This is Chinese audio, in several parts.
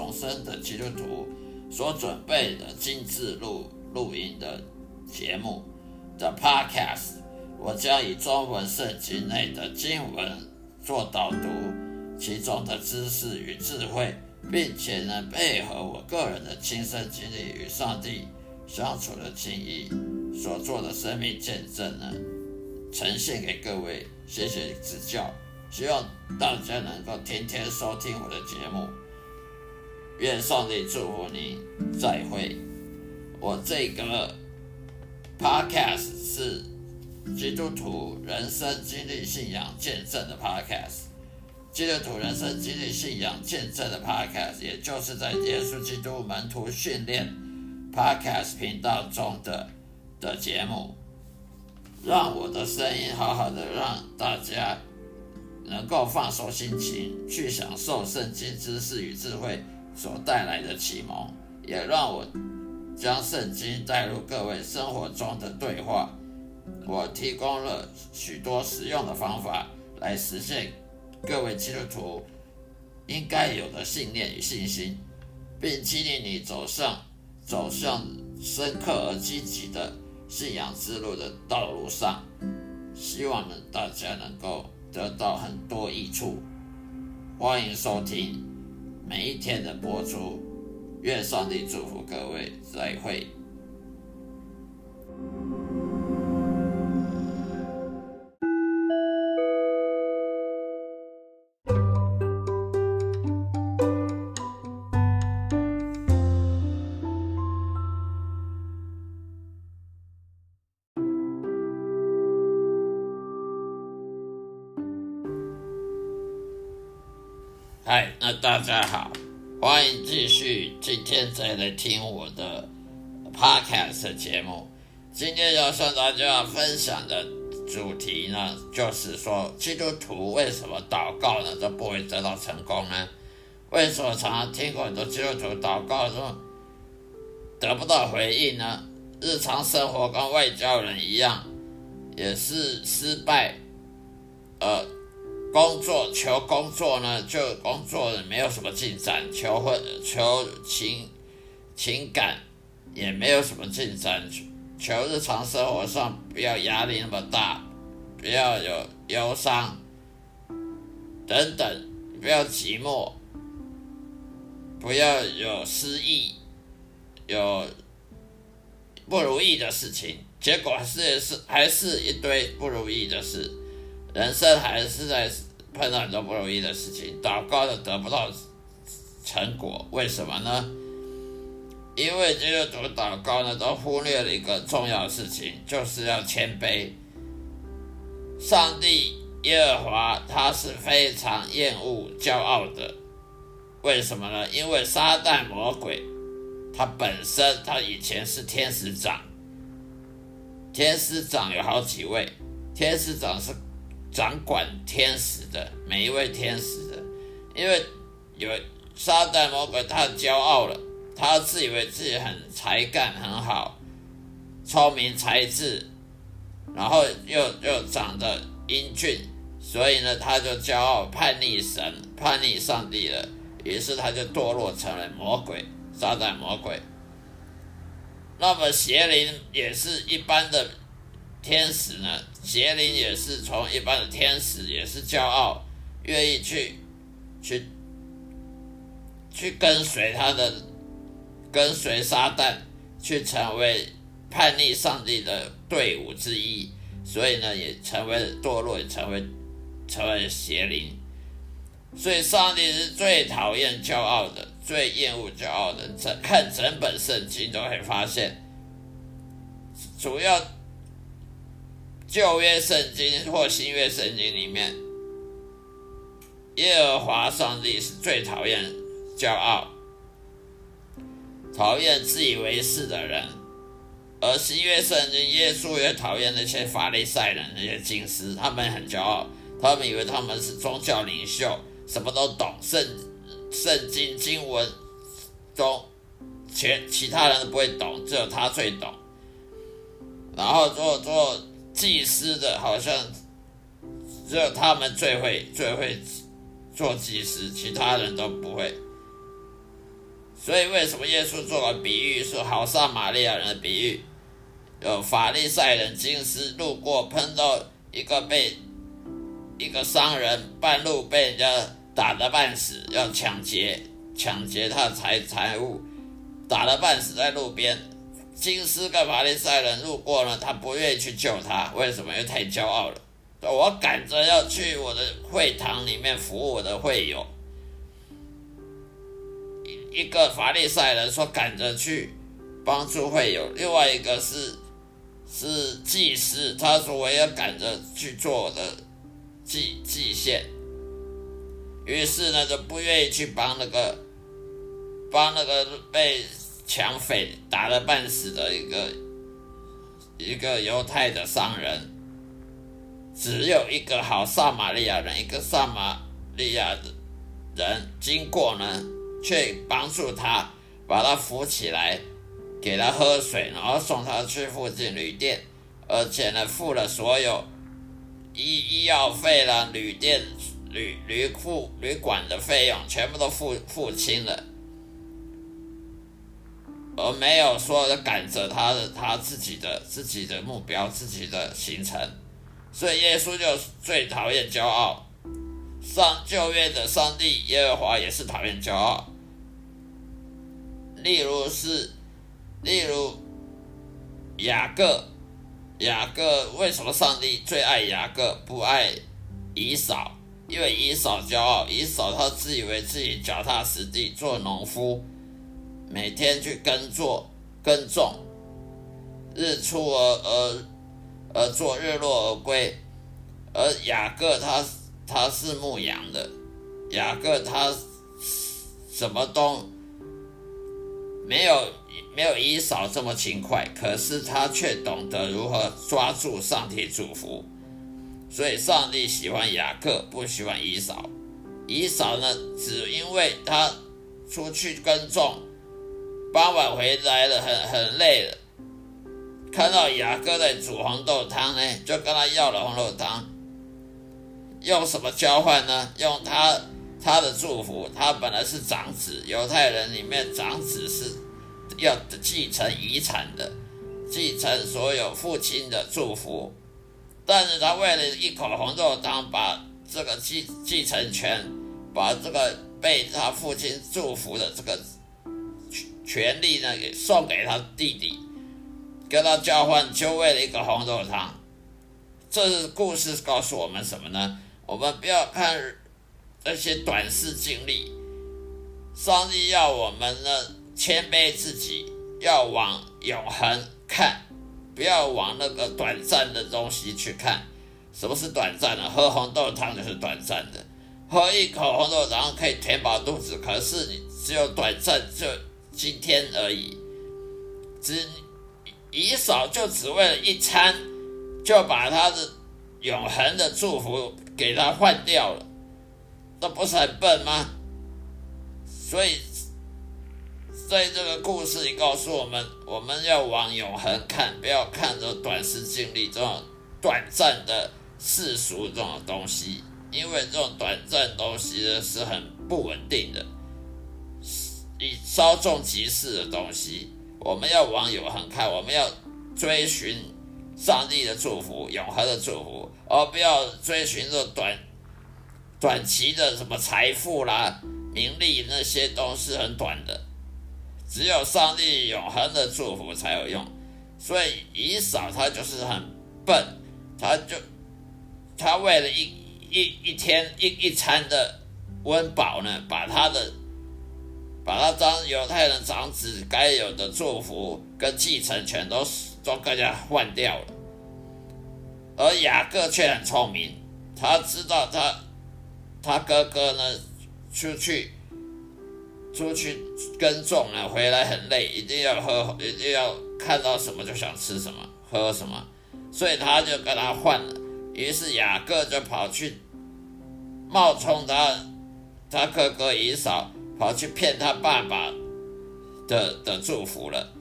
重生的基督徒所准备的精致录录音的节目的 Podcast。我将以中文圣经内的经文做导读，其中的知识与智慧，并且呢配合我个人的亲身经历与上帝相处的经历所做的生命见证呢。呈现给各位，谢谢指教，希望大家能够天天收听我的节目。愿上帝祝福你，再会。我这个 podcast 是基督徒人生经历信仰见证的 podcast，基督徒人生经历信仰见证的 podcast，也就是在耶稣基督门徒训练 podcast 频道中的的节目。让我的声音好好的，让大家能够放松心情，去享受圣经知识与智慧所带来的启蒙，也让我将圣经带入各位生活中的对话。我提供了许多实用的方法来实现各位基督徒应该有的信念与信心，并激励你走上走向深刻而积极的。信仰之路的道路上，希望呢大家能够得到很多益处。欢迎收听每一天的播出，愿上帝祝福各位，再会。嗨，那大家好，欢迎继续今天再来听我的 podcast 节目。今天要向大家分享的主题呢，就是说基督徒为什么祷告呢都不会得到成功呢？为什么常常听过很多基督徒祷告说得不到回应呢？日常生活跟外交人一样，也是失败，呃。工作求工作呢，就工作没有什么进展；求婚求情情感也没有什么进展；求日常生活上不要压力那么大，不要有忧伤等等，不要寂寞，不要有失意，有不如意的事情，结果还是是还是一堆不如意的事。人生还是在碰到很多不容易的事情，祷告都得不到成果，为什么呢？因为基督徒祷告呢，都忽略了一个重要的事情，就是要谦卑。上帝耶和华他是非常厌恶骄傲的，为什么呢？因为撒旦魔鬼他本身他以前是天使长，天使长有好几位，天使长是。掌管天使的每一位天使的，因为有撒旦魔鬼，他骄傲了，他自以为自己很才干很好，聪明才智，然后又又长得英俊，所以呢，他就骄傲叛逆神，叛逆上帝了，于是他就堕落成了魔鬼，撒旦魔鬼。那么邪灵也是一般的。天使呢？邪灵也是从一般的天使，也是骄傲，愿意去去去跟随他的，跟随撒旦，去成为叛逆上帝的队伍之一，所以呢，也成为堕落，也成为成为邪灵。所以，上帝是最讨厌骄傲的，最厌恶骄傲的。整看整本圣经都会发现，主要。旧约圣经或新约圣经里面，耶和华上帝是最讨厌骄傲、讨厌自以为是的人；而新约圣经，耶稣也讨厌那些法利赛人、那些经师，他们很骄傲，他们以为他们是宗教领袖，什么都懂，圣圣经经文中，全其他人都不会懂，只有他最懂，然后做做。祭司的好像只有他们最会最会做祭司，其他人都不会。所以为什么耶稣做了比喻，说好撒玛利亚人的比喻？有法利赛人经师路过，碰到一个被一个商人半路被人家打得半死，要抢劫抢劫他的财财物，打得半死在路边。经师跟法利赛人路过呢，他不愿意去救他，为什么？因为太骄傲了。我赶着要去我的会堂里面服务我的会友。一个法利赛人说赶着去帮助会友，另外一个是。是祭司，他说我要赶着去做我的祭祭献，于是呢就不愿意去帮那个帮那个被抢匪打了半死的一个一个犹太的商人，只有一个好撒玛利亚人，一个撒玛利亚人经过呢，却帮助他把他扶起来。给他喝水，然后送他去附近旅店，而且呢，付了所有医医药费啦、旅店、旅旅库、旅馆的费用，全部都付付清了，而没有说赶着他的他自己的自己的目标、自己的行程。所以耶稣就最讨厌骄傲，上旧约的上帝耶和华也是讨厌骄傲，例如是。例如雅各，雅各为什么上帝最爱雅各，不爱以扫？因为以扫骄傲，以扫他自以为自己脚踏实地，做农夫，每天去耕作、耕种，日出而而而作，日落而归。而雅各他他是牧羊的，雅各他什么都没有。没有以扫这么勤快，可是他却懂得如何抓住上帝祝福，所以上帝喜欢雅各，不喜欢以扫。以扫呢，只因为他出去耕种，傍晚回来了，很很累了，看到雅哥在煮红豆汤呢，就跟他要了红豆汤。用什么交换呢？用他他的祝福。他本来是长子，犹太人里面长子是。要继承遗产的，继承所有父亲的祝福，但是他为了一口红豆汤，把这个继继承权，把这个被他父亲祝福的这个权利呢，给送给他弟弟，跟他交换，就为了一个红豆汤。这是故事告诉我们什么呢？我们不要看那些短视经历，上帝要我们呢。谦卑自己，要往永恒看，不要往那个短暂的东西去看。什么是短暂的？喝红豆汤就是短暂的，喝一口红豆汤可以填饱肚子，可是你只有短暂，就今天而已。只以少就只为了一餐，就把他的永恒的祝福给他换掉了，那不是很笨吗？所以。在这个故事里告诉我们，我们要往永恒看，不要看着短视经历这种短暂的世俗这种东西，因为这种短暂东西呢是很不稳定的，以稍纵即逝的东西。我们要往永恒看，我们要追寻上帝的祝福、永恒的祝福，而不要追寻这短短期的什么财富啦、名利那些都是很短的。只有上帝永恒的祝福才有用，所以以扫他就是很笨，他就他为了一一一天一一餐的温饱呢，把他的把他当犹太人长子该有的祝福跟继承权都都跟人换掉了，而雅各却很聪明，他知道他他哥哥呢出去。出去耕种啊，回来很累，一定要喝，一定要看到什么就想吃什么，喝什么，所以他就跟他换了。于是雅各就跑去冒充他他哥哥以扫，跑去骗他爸爸的的祝福了，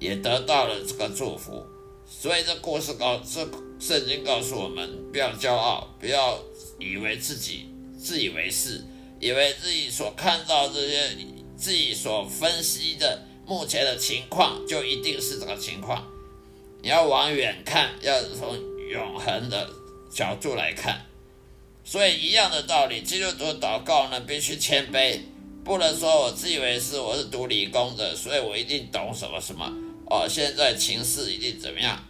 也得到了这个祝福。所以这故事告这圣经告诉我们，不要骄傲，不要以为自己自以为是，以为自己所看到这些自己所分析的目前的情况就一定是这个情况。你要往远看，要从永恒的角度来看。所以一样的道理，基督徒祷告呢，必须谦卑，不能说我自以为是，我是读理工的，所以我一定懂什么什么哦。现在情势一定怎么样？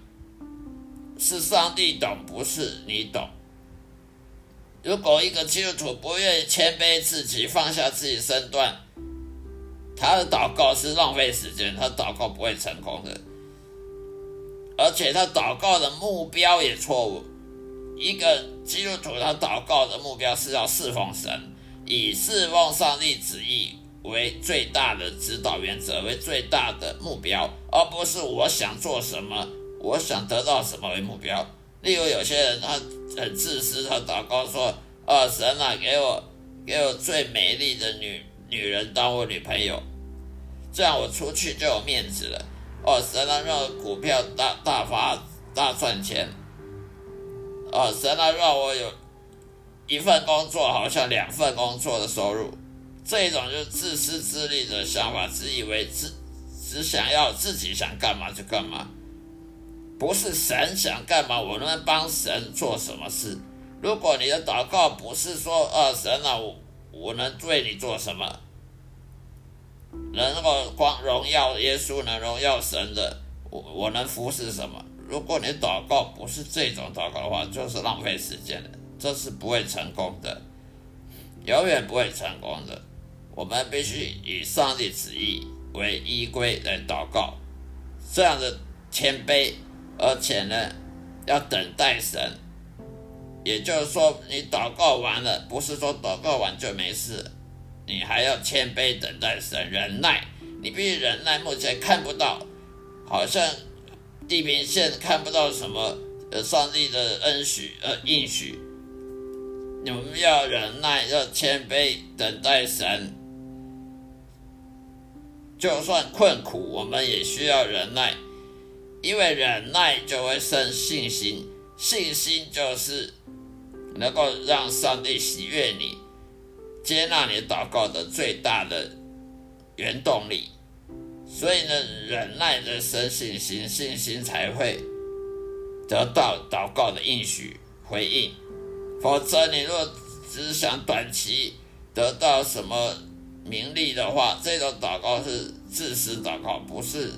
是上帝懂，不是你懂。如果一个基督徒不愿意谦卑自己，放下自己身段，他的祷告是浪费时间，他祷告不会成功的，而且他祷告的目标也错误。一个基督徒他祷告的目标是要侍奉神，以侍奉上帝旨意为最大的指导原则，为最大的目标，而不是我想做什么。我想得到什么为目标？例如有些人他很自私，他祷告说：“啊，神啊，给我给我最美丽的女女人当我女朋友，这样我出去就有面子了。”哦，神啊，让股票大大发大赚钱。哦，神啊，让我有一份工作，好像两份工作的收入。这种就是自私自利的想法，只以为自只想要自己想干嘛就干嘛。不是神想干嘛，我能帮神做什么事？如果你的祷告不是说，啊，神啊，我我能为你做什么？能够光荣耀耶稣，能荣耀神的，我我能服侍什么？如果你祷告不是这种祷告的话，就是浪费时间的，这是不会成功的，永远不会成功的。我们必须以上帝旨意为依归来祷告，这样的谦卑。而且呢，要等待神，也就是说，你祷告完了，不是说祷告完就没事，你还要谦卑等待神，忍耐，你必须忍耐。目前看不到，好像地平线看不到什么呃上帝的恩许呃应许，你们要忍耐，要谦卑等待神，就算困苦，我们也需要忍耐。因为忍耐就会生信心，信心就是能够让上帝喜悦你、接纳你祷告的最大的原动力。所以呢，忍耐的生信心，信心才会得到祷告的应许回应。否则，你若只想短期得到什么名利的话，这种祷告是自私祷告，不是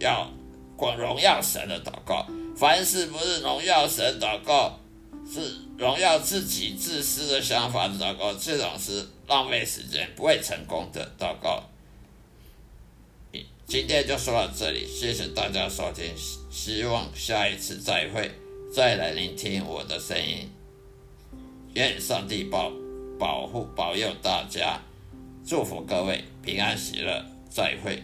要。光荣耀神的祷告，凡是不是荣耀神祷告，是荣耀自己自私的想法的祷告，这种是浪费时间，不会成功的祷告。今天就说到这里，谢谢大家收听，希望下一次再会，再来聆听我的声音。愿上帝保保护保佑大家，祝福各位平安喜乐，再会。